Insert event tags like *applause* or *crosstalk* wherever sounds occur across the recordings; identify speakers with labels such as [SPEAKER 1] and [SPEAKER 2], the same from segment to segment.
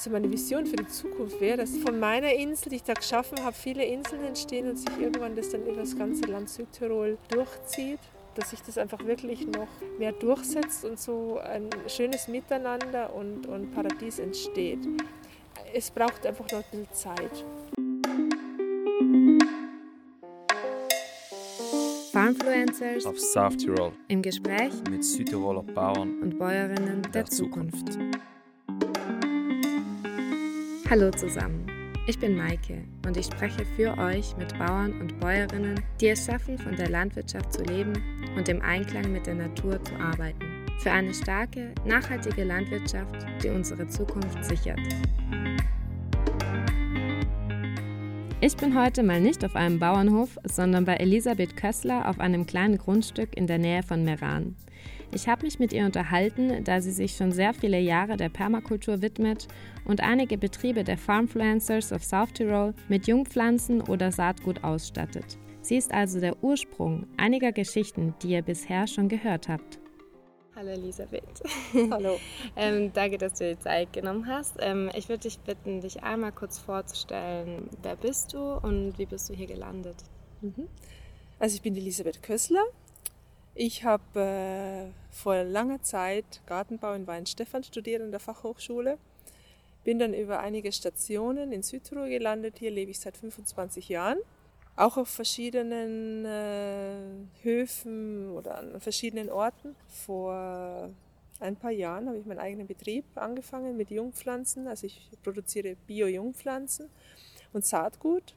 [SPEAKER 1] Also meine Vision für die Zukunft wäre, dass von meiner Insel, die ich da geschaffen habe, viele Inseln entstehen und sich irgendwann das dann über das ganze Land Südtirol durchzieht dass sich das einfach wirklich noch mehr durchsetzt und so ein schönes Miteinander und, und Paradies entsteht. Es braucht einfach noch ein bisschen Zeit.
[SPEAKER 2] Farmfluencers
[SPEAKER 3] auf South Tirol
[SPEAKER 2] im Gespräch
[SPEAKER 3] mit Südtiroler Bauern
[SPEAKER 2] und Bäuerinnen der,
[SPEAKER 3] der
[SPEAKER 2] Zukunft.
[SPEAKER 3] Zukunft.
[SPEAKER 2] Hallo zusammen. Ich bin Maike und ich spreche für euch mit Bauern und Bäuerinnen, die es schaffen, von der Landwirtschaft zu leben und im Einklang mit der Natur zu arbeiten. Für eine starke, nachhaltige Landwirtschaft, die unsere Zukunft sichert. Ich bin heute mal nicht auf einem Bauernhof, sondern bei Elisabeth Kössler auf einem kleinen Grundstück in der Nähe von Meran. Ich habe mich mit ihr unterhalten, da sie sich schon sehr viele Jahre der Permakultur widmet und einige Betriebe der Farmfluencers of South Tirol mit Jungpflanzen oder Saatgut ausstattet. Sie ist also der Ursprung einiger Geschichten, die ihr bisher schon gehört habt. Hallo Elisabeth. *laughs*
[SPEAKER 1] Hallo.
[SPEAKER 2] ähm, danke, dass du dir Zeit genommen hast. Ähm, ich würde dich bitten, dich einmal kurz vorzustellen. Wer bist du und wie bist du hier gelandet?
[SPEAKER 1] Mhm. Also ich bin Elisabeth Kössler. Ich habe äh, vor langer Zeit Gartenbau in Weinstefan studiert an der Fachhochschule. Bin dann über einige Stationen in Südtirol gelandet. Hier lebe ich seit 25 Jahren. Auch auf verschiedenen äh, Höfen oder an verschiedenen Orten. Vor ein paar Jahren habe ich meinen eigenen Betrieb angefangen mit Jungpflanzen. Also ich produziere Bio-Jungpflanzen und Saatgut.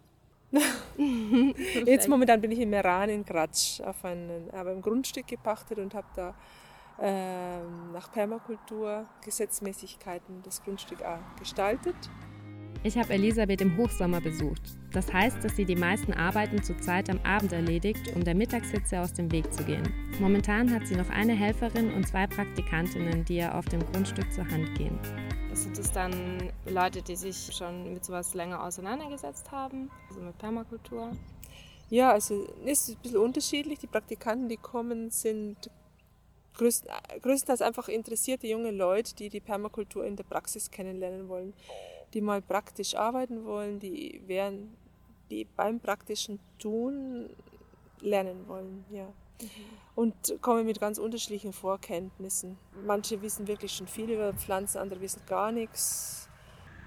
[SPEAKER 1] *laughs* Jetzt momentan bin ich in Meran in Gratsch, auf einen, aber ein Grundstück gepachtet und habe da äh, nach Permakultur Gesetzmäßigkeiten das Grundstück auch gestaltet.
[SPEAKER 2] Ich habe Elisabeth im Hochsommer besucht. Das heißt, dass sie die meisten Arbeiten zurzeit am Abend erledigt, um der Mittagshitze aus dem Weg zu gehen. Momentan hat sie noch eine Helferin und zwei Praktikantinnen, die ihr auf dem Grundstück zur Hand gehen. Sind das dann Leute, die sich schon mit sowas länger auseinandergesetzt haben, also mit Permakultur?
[SPEAKER 1] Ja, also es ist ein bisschen unterschiedlich. Die Praktikanten, die kommen, sind größtenteils einfach interessierte junge Leute, die die Permakultur in der Praxis kennenlernen wollen die mal praktisch arbeiten wollen, die während die beim praktischen Tun lernen wollen, ja. Mhm. Und kommen mit ganz unterschiedlichen Vorkenntnissen. Manche wissen wirklich schon viel über Pflanzen, andere wissen gar nichts.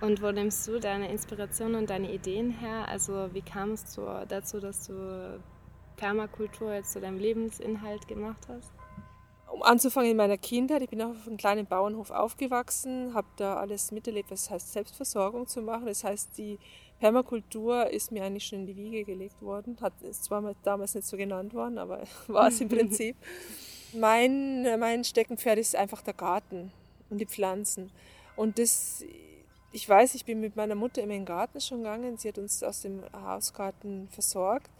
[SPEAKER 2] Und wo nimmst du deine Inspiration und deine Ideen her? Also wie kam es dazu, dass du Permakultur jetzt zu deinem Lebensinhalt gemacht hast?
[SPEAKER 1] um anzufangen in meiner Kindheit, ich bin auf einem kleinen Bauernhof aufgewachsen, habe da alles miterlebt, was heißt Selbstversorgung zu machen. Das heißt, die Permakultur ist mir eigentlich schon in die Wiege gelegt worden. Hat, ist zwar damals nicht so genannt worden, aber *laughs* war es im Prinzip. *laughs* Mein, mein Steckenpferd ist einfach der Garten und die Pflanzen. Und das, ich weiß, ich bin mit meiner Mutter immer in den Garten schon gegangen. Sie hat uns aus dem Hausgarten versorgt.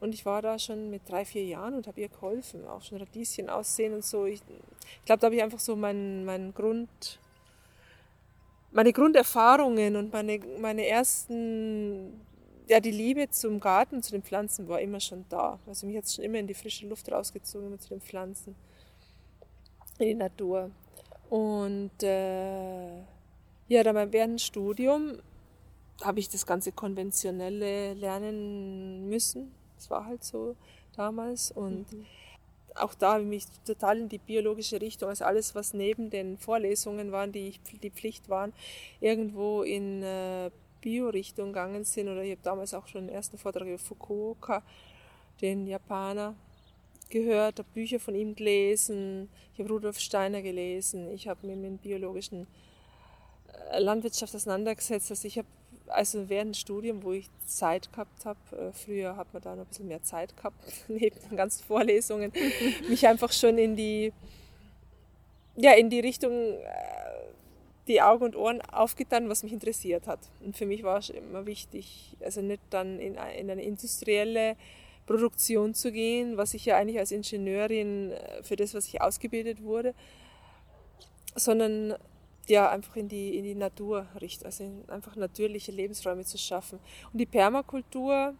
[SPEAKER 1] Und ich war da schon mit drei, vier Jahren und habe ihr geholfen, auch schon Radieschen aussehen und so. Ich, ich glaube, da habe ich einfach so meinen mein Grund, meine Grunderfahrungen und meine, meine ersten, ja, die Liebe zum Garten, zu den Pflanzen war immer schon da. Also mich hat es schon immer in die frische Luft rausgezogen, immer zu den Pflanzen, in die Natur. Und äh, ja, dann während dem Studium habe ich das ganze konventionelle lernen müssen das war halt so damals. Und mhm. Auch da habe ich mich total in die biologische Richtung, also alles, was neben den Vorlesungen waren, die ich, die Pflicht waren, irgendwo in äh, Bio-Richtung gegangen sind. Oder ich habe damals auch schon den ersten Vortrag über Fukuoka, den Japaner, gehört, habe Bücher von ihm gelesen, ich habe Rudolf Steiner gelesen, ich habe mich mit biologischen äh, Landwirtschaft auseinandergesetzt. Also ich habe also während des Studiums, wo ich Zeit gehabt habe, äh, früher hat man da noch ein bisschen mehr Zeit gehabt, *laughs* neben den ganzen Vorlesungen, *laughs* mich einfach schon in die, ja, in die Richtung, äh, die Augen und Ohren aufgetan, was mich interessiert hat. Und für mich war es immer wichtig, also nicht dann in, in eine industrielle Produktion zu gehen, was ich ja eigentlich als Ingenieurin äh, für das, was ich ausgebildet wurde, sondern ja, einfach in die, in die Natur richtet, also einfach natürliche Lebensräume zu schaffen. Und die Permakultur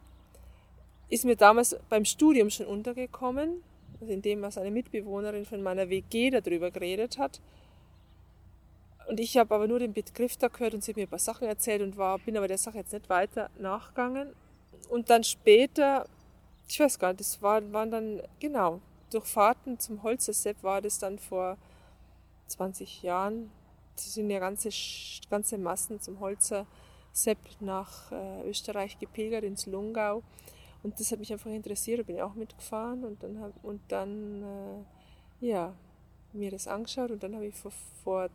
[SPEAKER 1] ist mir damals beim Studium schon untergekommen, also indem was eine Mitbewohnerin von meiner WG darüber geredet hat. Und ich habe aber nur den Begriff da gehört und sie hat mir ein paar Sachen erzählt und war, bin aber der Sache jetzt nicht weiter nachgegangen. Und dann später, ich weiß gar nicht, das war, waren dann, genau, durch Fahrten zum Holzersepp war das dann vor 20 Jahren. Sind ja ganze, ganze Massen zum Holzersepp nach äh, Österreich gepilgert, ins Lungau. Und das hat mich einfach interessiert, da bin ich auch mitgefahren und dann, hab, und dann äh, ja, mir das angeschaut und dann habe ich vor, vor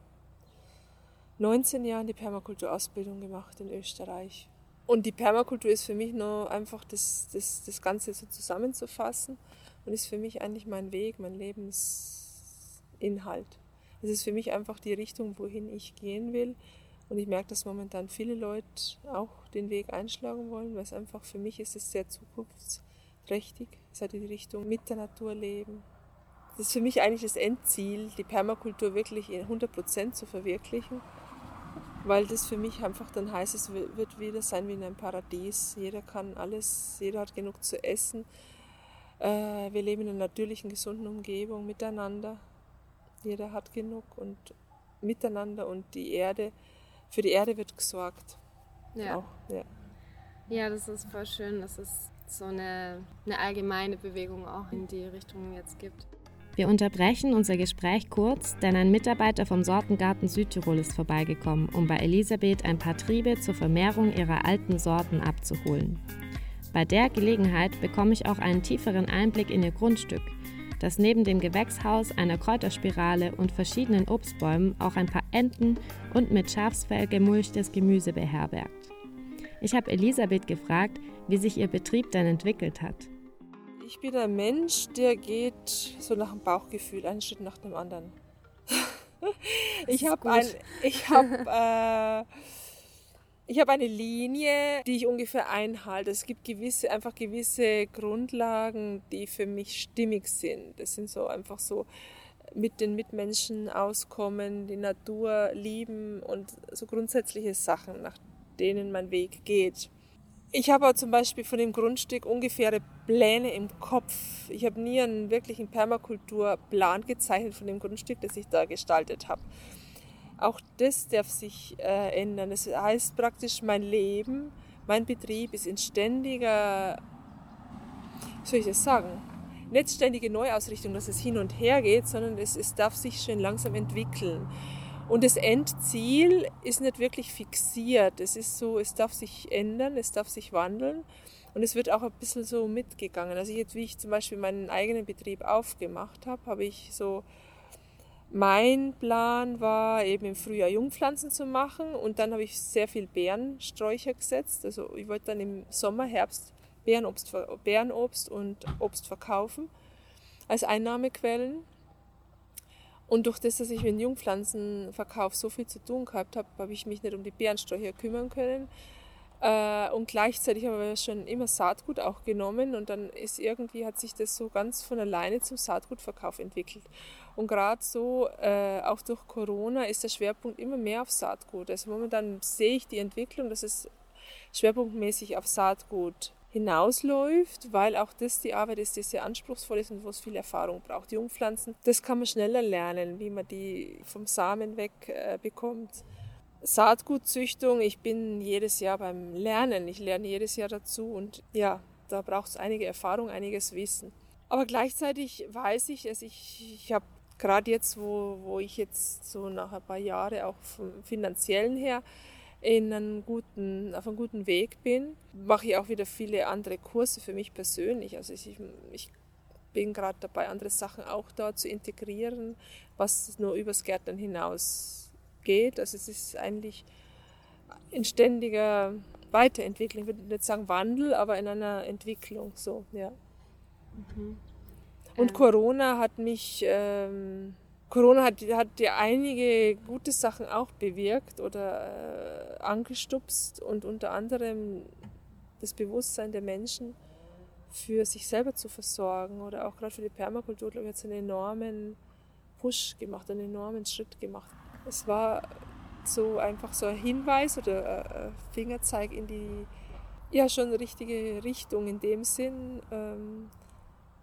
[SPEAKER 1] 19 Jahren die Permakulturausbildung gemacht in Österreich. Und die Permakultur ist für mich nur einfach das, das, das Ganze so zusammenzufassen und ist für mich eigentlich mein Weg, mein Lebensinhalt. Es ist für mich einfach die Richtung, wohin ich gehen will. Und ich merke, dass momentan viele Leute auch den Weg einschlagen wollen, weil es einfach für mich ist es sehr zukunftsträchtig. Es hat die Richtung mit der Natur leben. Das ist für mich eigentlich das Endziel, die Permakultur wirklich in 100 Prozent zu verwirklichen, weil das für mich einfach dann heißt, es wird wieder sein wie in einem Paradies. Jeder kann alles, jeder hat genug zu essen. Äh, wir leben in einer natürlichen, gesunden Umgebung miteinander. Jeder hat genug und miteinander und die Erde für die Erde wird gesorgt.
[SPEAKER 2] Ja. Auch, ja. ja, das ist voll schön, dass es so eine, eine allgemeine Bewegung auch in die Richtung jetzt gibt. Wir unterbrechen unser Gespräch kurz, denn ein Mitarbeiter vom Sortengarten Südtirol ist vorbeigekommen, um bei Elisabeth ein paar Triebe zur Vermehrung ihrer alten Sorten abzuholen. Bei der Gelegenheit bekomme ich auch einen tieferen Einblick in ihr Grundstück, das neben dem Gewächshaus, einer Kräuterspirale und verschiedenen Obstbäumen auch ein paar Enten und mit Schafsfell gemulchtes Gemüse beherbergt. Ich habe Elisabeth gefragt, wie sich ihr Betrieb denn entwickelt hat.
[SPEAKER 1] Ich bin ein Mensch, der geht so nach dem Bauchgefühl, einen Schritt nach dem anderen. *laughs* ich habe ein, ich habe äh, ich habe eine Linie, die ich ungefähr einhalte. Es gibt gewisse, einfach gewisse Grundlagen, die für mich stimmig sind. Das sind so einfach so mit den Mitmenschen auskommen, die Natur lieben und so grundsätzliche Sachen, nach denen mein Weg geht. Ich habe zum Beispiel von dem Grundstück ungefähre Pläne im Kopf. Ich habe nie einen wirklichen Permakulturplan gezeichnet von dem Grundstück, das ich da gestaltet habe. Auch das darf sich äh, ändern. Das heißt praktisch, mein Leben, mein Betrieb ist in ständiger, wie soll ich das sagen, nicht ständige Neuausrichtung, dass es hin und her geht, sondern es, es darf sich schön langsam entwickeln. Und das Endziel ist nicht wirklich fixiert. Es ist so, es darf sich ändern, es darf sich wandeln. Und es wird auch ein bisschen so mitgegangen. Also jetzt, wie ich zum Beispiel meinen eigenen Betrieb aufgemacht habe, habe ich so mein Plan war eben im Frühjahr Jungpflanzen zu machen und dann habe ich sehr viel Beerensträucher gesetzt. Also ich wollte dann im Sommer, Herbst Beerenobst, Beerenobst und Obst verkaufen als Einnahmequellen. Und durch das, dass ich mit dem Jungpflanzenverkauf so viel zu tun gehabt habe, habe ich mich nicht um die Beerensträucher kümmern können. Äh, und gleichzeitig habe ich schon immer Saatgut auch genommen und dann ist irgendwie, hat sich das so ganz von alleine zum Saatgutverkauf entwickelt. Und gerade so, äh, auch durch Corona, ist der Schwerpunkt immer mehr auf Saatgut. Also momentan sehe ich die Entwicklung, dass es schwerpunktmäßig auf Saatgut hinausläuft, weil auch das die Arbeit ist, die sehr anspruchsvoll ist und wo es viel Erfahrung braucht. Jungpflanzen, das kann man schneller lernen, wie man die vom Samen weg äh, bekommt. Saatgutzüchtung, ich bin jedes Jahr beim Lernen, ich lerne jedes Jahr dazu und ja, da braucht es einige Erfahrung, einiges Wissen. Aber gleichzeitig weiß ich, dass ich, ich habe gerade jetzt, wo, wo ich jetzt so nach ein paar Jahren auch vom finanziellen her in einen guten, auf einem guten Weg bin, mache ich auch wieder viele andere Kurse für mich persönlich. Also ich, ich bin gerade dabei, andere Sachen auch da zu integrieren, was nur übers Gärtnern hinaus geht. Also es ist eigentlich in ständiger Weiterentwicklung, ich würde nicht sagen Wandel, aber in einer Entwicklung so, ja. Mhm. Und ähm. Corona hat mich, ähm, Corona hat, hat ja einige gute Sachen auch bewirkt oder äh, angestupst und unter anderem das Bewusstsein der Menschen für sich selber zu versorgen oder auch gerade für die Permakultur, glaube ich, hat es einen enormen Push gemacht, einen enormen Schritt gemacht. Es war so einfach so ein Hinweis oder ein Fingerzeig in die ja schon richtige Richtung in dem Sinn. Ähm,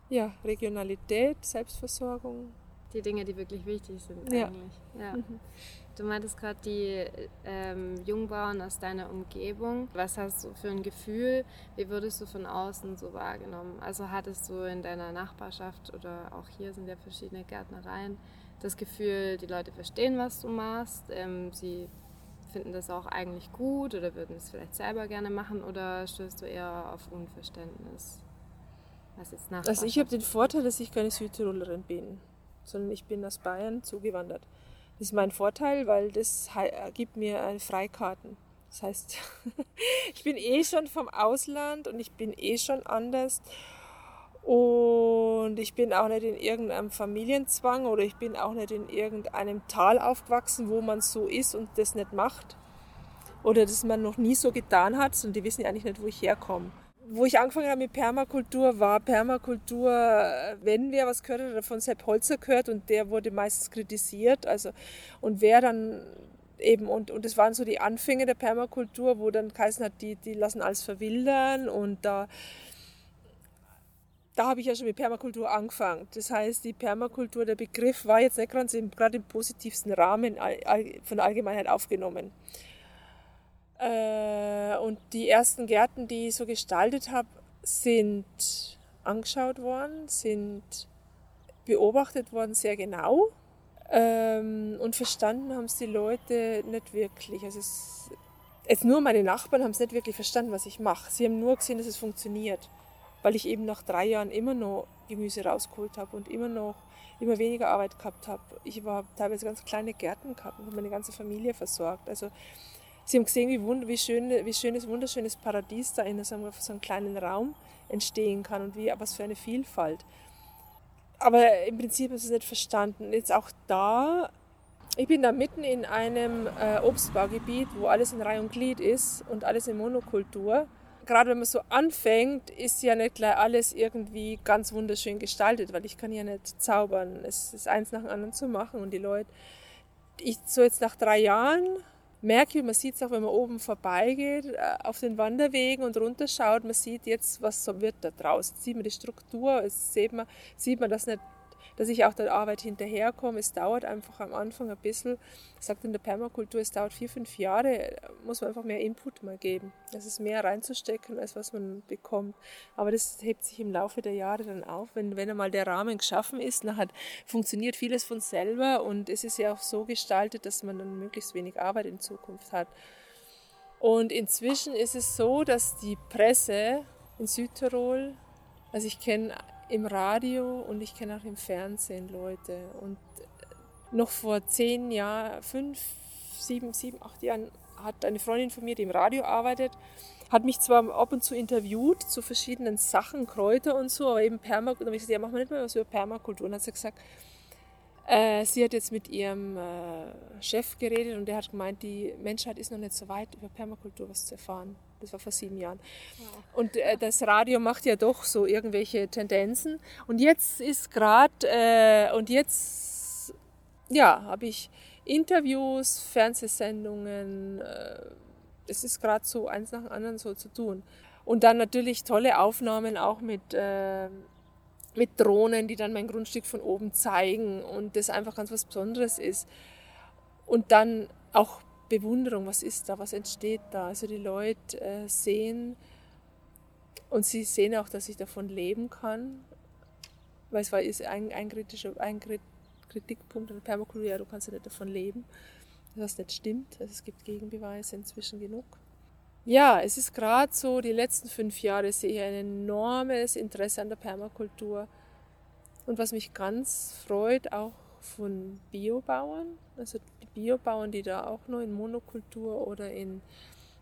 [SPEAKER 1] ja, Regionalität, Selbstversorgung,
[SPEAKER 2] Die Dinge, die wirklich wichtig sind
[SPEAKER 1] Ja.
[SPEAKER 2] eigentlich. Ja. Du meintest gerade die ähm, Jungbauern aus deiner Umgebung. Was hast du für ein Gefühl? Wie wurdest du von außen so wahrgenommen? Also hattest du in deiner Nachbarschaft oder auch hier sind ja verschiedene Gärtnereien das Gefühl, die Leute verstehen, was du machst? Ähm, sie finden das auch eigentlich gut oder würden es vielleicht selber gerne machen oder stößt du eher auf Unverständnis? Was jetzt
[SPEAKER 1] Also ich habe den Vorteil, dass ich keine Südtirolerin bin, sondern ich bin aus Bayern zugewandert. Das ist mein Vorteil, weil das gibt mir äh, Freikarten. Das heißt, *laughs* ich bin eh schon vom Ausland und ich bin eh schon anders. Und ich bin auch nicht in irgendeinem Familienzwang oder ich bin auch nicht in irgendeinem Tal aufgewachsen, wo man so ist und das nicht macht. Oder das man noch nie so getan hat und die wissen ja eigentlich nicht, wo ich herkomme. Wo ich angefangen habe mit Permakultur, war Permakultur, wenn wer was gehört hat, von Sepp Holzer gehört und der wurde meistens kritisiert. Also, und wer dann eben, und, und das waren so die Anfänge der Permakultur, wo dann geheißen hat, die, die lassen alles verwildern und da da habe ich ja schon mit Permakultur angefangen. Das heißt, die Permakultur, der Begriff war jetzt nicht ganz im, gerade im positivsten Rahmen von der Allgemeinheit aufgenommen. Äh, und die ersten Gärten, die ich so gestaltet habe, sind angeschaut worden, sind beobachtet worden sehr genau. Ähm, und verstanden haben es die Leute nicht wirklich. Also es, jetzt nur meine Nachbarn haben es nicht wirklich verstanden, was ich mache. Sie haben nur gesehen, dass es funktioniert weil ich eben nach drei Jahren immer noch Gemüse rausgeholt habe und immer noch immer weniger Arbeit gehabt habe. Ich habe teilweise ganz kleine Gärten gehabt und habe meine ganze Familie versorgt. Also sie haben gesehen, wie, wund wie, schön, wie schönes, wunderschönes Paradies da in so einem, so einem kleinen Raum entstehen kann und wie, was für eine Vielfalt. Aber im Prinzip sie es nicht verstanden. Jetzt auch da, ich bin da mitten in einem äh, Obstbaugebiet, wo alles in Reihe und Glied ist und alles in Monokultur gerade wenn man so anfängt, ist ja nicht gleich alles irgendwie ganz wunderschön gestaltet, weil ich kann ja nicht zaubern. Es ist eins nach dem anderen zu machen und die Leute, ich so jetzt nach drei Jahren merke, man sieht es auch, wenn man oben vorbeigeht, äh, auf den Wanderwegen und runterschaut, man sieht jetzt, was so wird da draußen. Sieht man die Struktur, es sieht man, sieht man das nicht dass ich auch der Arbeit hinterherkomme. Es dauert einfach am Anfang ein bisschen. Ich sagte in der Permakultur, es dauert vier, fünf Jahre, muss man einfach mehr Input mal geben. Es ist mehr reinzustecken, als was man bekommt. Aber das hebt sich im Laufe der Jahre dann auf. Wenn, wenn einmal der Rahmen geschaffen ist, dann hat, funktioniert vieles von selber und es ist ja auch so gestaltet, dass man dann möglichst wenig Arbeit in Zukunft hat. Und inzwischen ist es so, dass die Presse in Südtirol, also ich kenne im Radio und ich kenne auch im Fernsehen Leute. Und noch vor zehn Jahren, fünf, sieben, sieben, acht Jahren hat eine Freundin von mir, die im Radio arbeitet, hat mich zwar ab und zu interviewt zu verschiedenen Sachen, Kräuter und so, aber eben Permakultur. Da habe ich gesagt, ja, machen wir nicht mehr was über Permakultur. Und dann hat sie gesagt, äh, sie hat jetzt mit ihrem äh, Chef geredet und der hat gemeint, die Menschheit ist noch nicht so weit, über Permakultur was zu erfahren. Das war vor sieben Jahren. Wow. Und äh, das Radio macht ja doch so irgendwelche Tendenzen. Und jetzt ist gerade, äh, und jetzt, ja, habe ich Interviews, Fernsehsendungen. Äh, es ist gerade so eins nach dem anderen so zu tun. Und dann natürlich tolle Aufnahmen auch mit, mit Drohnen, die dann mein Grundstück von oben zeigen und das einfach ganz was Besonderes ist. Und dann auch Bewunderung, was ist da, was entsteht da. Also die Leute äh, sehen und sie sehen auch, dass ich davon leben kann. Weil es war ist ein, ein, kritischer, ein Kritikpunkt an der Permakultur, ja, du kannst ja nicht davon leben. Das nicht stimmt. Also es gibt Gegenbeweise inzwischen genug. Ja, es ist gerade so, die letzten fünf Jahre sehe ich ein enormes Interesse an der Permakultur. Und was mich ganz freut, auch von Biobauern, also die Biobauern, die da auch nur in Monokultur oder in,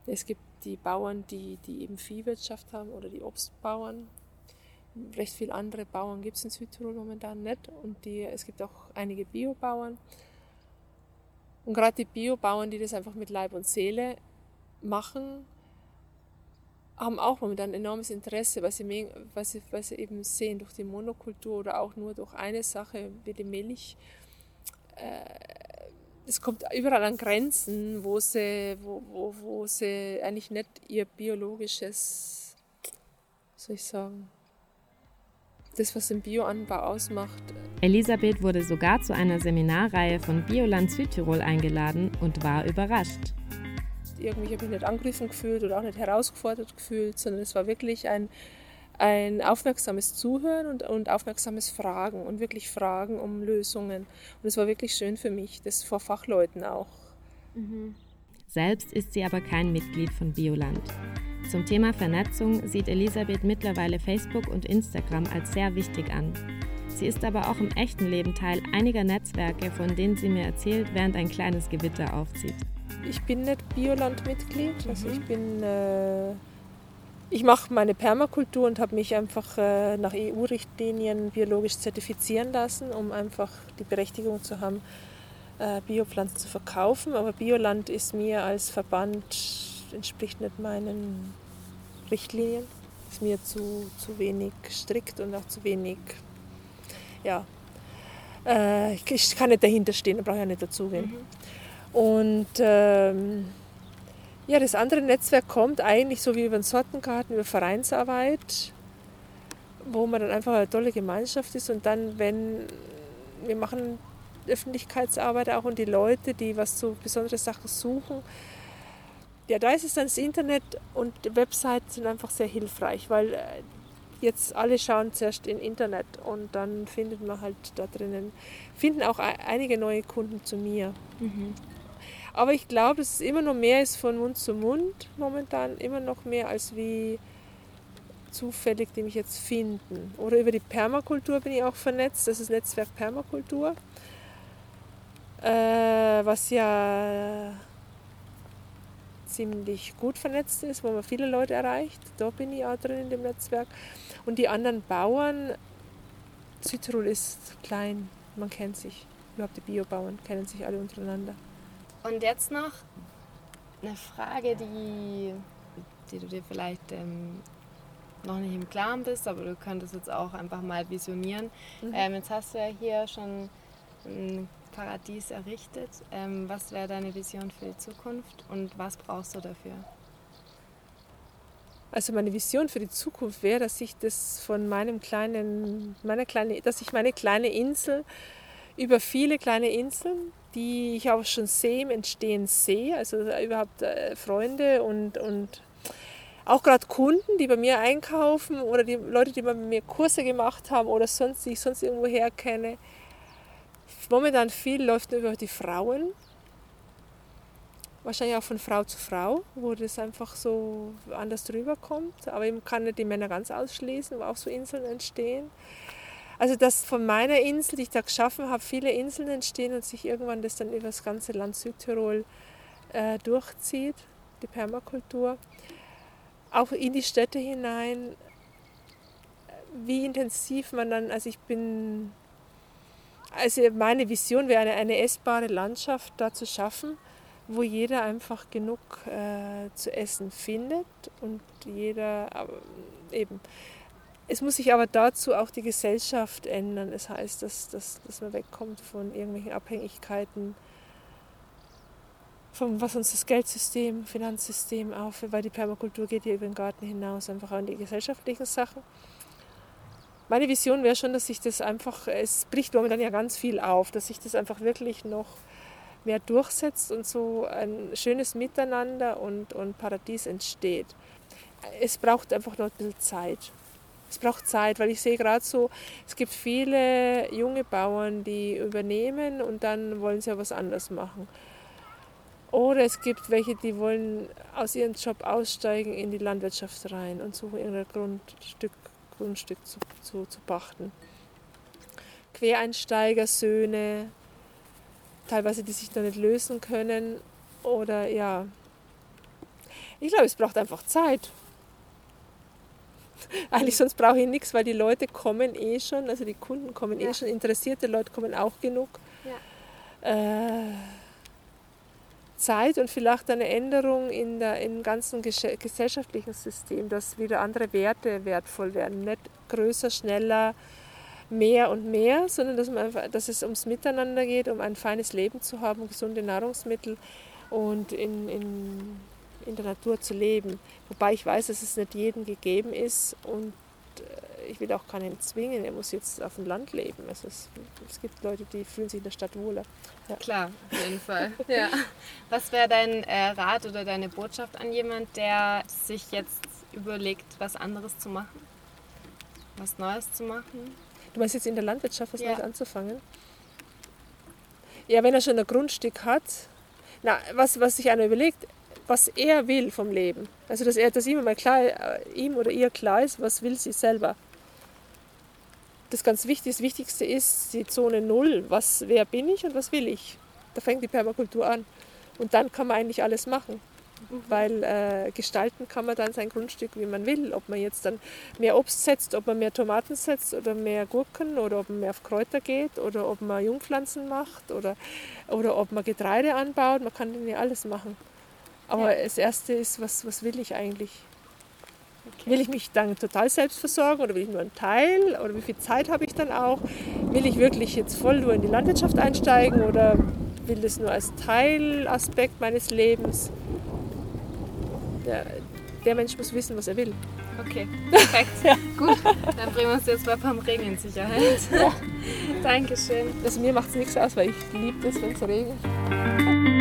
[SPEAKER 1] es gibt die Bauern, die, die eben Viehwirtschaft haben oder die Obstbauern. Recht viele andere Bauern gibt es in Südtirol momentan nicht und die, es gibt auch einige Biobauern. Und gerade die Biobauern, die das einfach mit Leib und Seele machen, haben auch momentan enormes Interesse, weil sie, weil, sie, weil sie eben sehen durch die Monokultur oder auch nur durch eine Sache wie die Milch. Äh, es kommt überall an Grenzen, wo sie, wo, wo, wo sie eigentlich nicht ihr biologisches, soll ich sagen, das, was den Bioanbau ausmacht.
[SPEAKER 2] Elisabeth wurde sogar zu einer Seminarreihe von Bioland Südtirol eingeladen und war überrascht.
[SPEAKER 1] Irgendwie habe ich nicht angegriffen gefühlt oder auch nicht herausgefordert gefühlt, sondern es war wirklich ein, ein aufmerksames Zuhören und, und aufmerksames Fragen und wirklich Fragen um Lösungen. Und es war wirklich schön für mich, das vor Fachleuten auch.
[SPEAKER 2] Mhm. Selbst ist sie aber kein Mitglied von Bioland. Zum Thema Vernetzung sieht Elisabeth mittlerweile Facebook und Instagram als sehr wichtig an. Sie ist aber auch im echten Leben Teil einiger Netzwerke, von denen sie mir erzählt, während ein kleines Gewitter aufzieht.
[SPEAKER 1] Ich bin nicht Bioland-Mitglied, also mhm. ich bin äh, ich mache meine Permakultur und habe mich einfach äh, nach EU-Richtlinien biologisch zertifizieren lassen, um einfach die Berechtigung zu haben, äh, Biopflanzen zu verkaufen. Aber Bioland ist mir als Verband, entspricht nicht meinen Richtlinien. Ist mir zu, zu wenig strikt und auch zu wenig, ja, äh, ich kann nicht dahinter stehen, da brauche ich ja nicht dazugehen. Mhm. Und ähm, ja, das andere Netzwerk kommt eigentlich so wie über den Sortengarten, über Vereinsarbeit, wo man dann einfach eine tolle Gemeinschaft ist und dann, wenn wir machen Öffentlichkeitsarbeit auch und die Leute, die was so besondere Sachen suchen. Ja, da ist es dann das Internet und die Websites sind einfach sehr hilfreich, weil äh, jetzt alle schauen zuerst in Internet und dann findet man halt da drinnen, finden auch einige neue Kunden zu mir. Mhm. Aber ich glaube, dass es immer noch mehr ist von Mund zu Mund momentan, immer noch mehr als wie zufällig, die mich jetzt finden. Oder über die Permakultur bin ich auch vernetzt, das ist Netzwerk Permakultur äh, was ja ziemlich gut vernetzt ist, wo man viele Leute erreicht. Da bin ich auch drin in dem Netzwerk. Und die anderen Bauern, Südtirol ist klein, man kennt sich. Überhaupt die Biobauern kennen sich alle untereinander.
[SPEAKER 2] Und jetzt noch eine Frage, die, die du dir vielleicht ähm, noch nicht im Klaren bist, aber du könntest jetzt auch einfach mal visionieren. Mhm. Ähm, jetzt hast du ja hier schon ein Paradies errichtet. Ähm, was wäre deine Vision für die Zukunft und was brauchst du dafür?
[SPEAKER 1] Also meine Vision für die Zukunft wäre, dass ich das von meinem kleinen, meiner kleine, dass ich meine kleine Insel über viele kleine Inseln, die ich auch schon sehe, im Entstehen sehe, also überhaupt äh, Freunde und, und auch gerade Kunden, die bei mir einkaufen oder die Leute, die bei mir Kurse gemacht haben oder sonst, die ich sonst irgendwo herkenne, momentan viel läuft über die Frauen. Wahrscheinlich auch von Frau zu Frau, wo das einfach so anders drüber kommt. Aber ich kann nicht die Männer ganz ausschließen, wo auch so Inseln entstehen. Also dass von meiner Insel, die ich da geschaffen habe, viele Inseln entstehen und sich irgendwann das dann über das ganze Land Südtirol äh, durchzieht, die Permakultur. Auch in die Städte hinein, wie intensiv man dann, also ich bin also meine Vision wäre eine, eine essbare Landschaft da zu schaffen, wo jeder einfach genug äh, zu essen findet und jeder äh, eben. Es muss sich aber dazu auch die Gesellschaft ändern. Das heißt, dass, dass, dass man wegkommt von irgendwelchen Abhängigkeiten, von was uns das Geldsystem, Finanzsystem auf, weil die Permakultur geht ja über den Garten hinaus, einfach an die gesellschaftlichen Sachen meine Vision wäre schon, dass sich das einfach, es bricht momentan ja ganz viel auf, dass sich das einfach wirklich noch mehr durchsetzt und so ein schönes Miteinander und, und Paradies entsteht. Es braucht einfach noch ein bisschen Zeit. Es braucht Zeit, weil ich sehe gerade so, es gibt viele junge Bauern, die übernehmen und dann wollen sie ja was anderes machen. Oder es gibt welche, die wollen aus ihrem Job aussteigen in die Landwirtschaft rein und suchen irgendein Grundstück Grundstück zu, zu, zu pachten. Quereinsteiger, Söhne, teilweise die sich da nicht lösen können oder ja. Ich glaube, es braucht einfach Zeit. *laughs* Eigentlich sonst brauche ich nichts, weil die Leute kommen eh schon, also die Kunden kommen eh ja. eh schon, interessierte Leute kommen auch genug. Ja. Äh, Zeit und vielleicht eine Änderung in der, im ganzen gesellschaftlichen System, dass wieder andere Werte wertvoll werden. Nicht größer, schneller, mehr und mehr, sondern dass, man dass es ums Miteinander geht, um ein feines Leben zu haben, gesunde Nahrungsmittel und in, in, in der Natur zu leben. Wobei ich weiß, dass es nicht jedem gegeben ist und äh, ich will auch keinen zwingen, er muss jetzt auf dem Land leben. Also es, es gibt Leute, die fühlen sich in der Stadt wohler.
[SPEAKER 2] Ja. Klar, auf jeden Fall. *laughs* ja. Was wäre dein äh, Rat oder deine Botschaft an jemand, der sich jetzt überlegt, was anderes zu machen? Was Neues zu machen?
[SPEAKER 1] Du meinst jetzt in der Landwirtschaft was ja. Neues anzufangen? Ja, wenn er schon ein Grundstück hat, na, was, was sich einer überlegt, was er will vom Leben. Also dass er, dass ihm mal klar, äh, ihm oder ihr klar ist, was will sie selber. Das ganz wichtig, das Wichtigste ist die Zone Null. Was, wer bin ich und was will ich? Da fängt die Permakultur an. Und dann kann man eigentlich alles machen. Mhm. Weil äh, gestalten kann man dann sein Grundstück, wie man will. Ob man jetzt dann mehr Obst setzt, ob man mehr Tomaten setzt oder mehr Gurken oder ob man mehr auf Kräuter geht oder ob man Jungpflanzen macht oder, oder ob man Getreide anbaut. Man kann dann ja alles machen. Aber ja. das Erste ist, was, was will ich eigentlich? Okay. Will ich mich dann total selbst versorgen oder will ich nur einen Teil? Oder wie viel Zeit habe ich dann auch? Will ich wirklich jetzt voll nur in die Landwirtschaft einsteigen oder will das nur als Teilaspekt meines Lebens? Der, der Mensch muss wissen, was er will.
[SPEAKER 2] Okay, *laughs* perfekt. ja. Gut, dann bringen wir uns jetzt mal vom Regen in Sicherheit. Ja. Dankeschön.
[SPEAKER 1] Also mir macht es nichts aus, weil ich liebe es, wenn es regnet.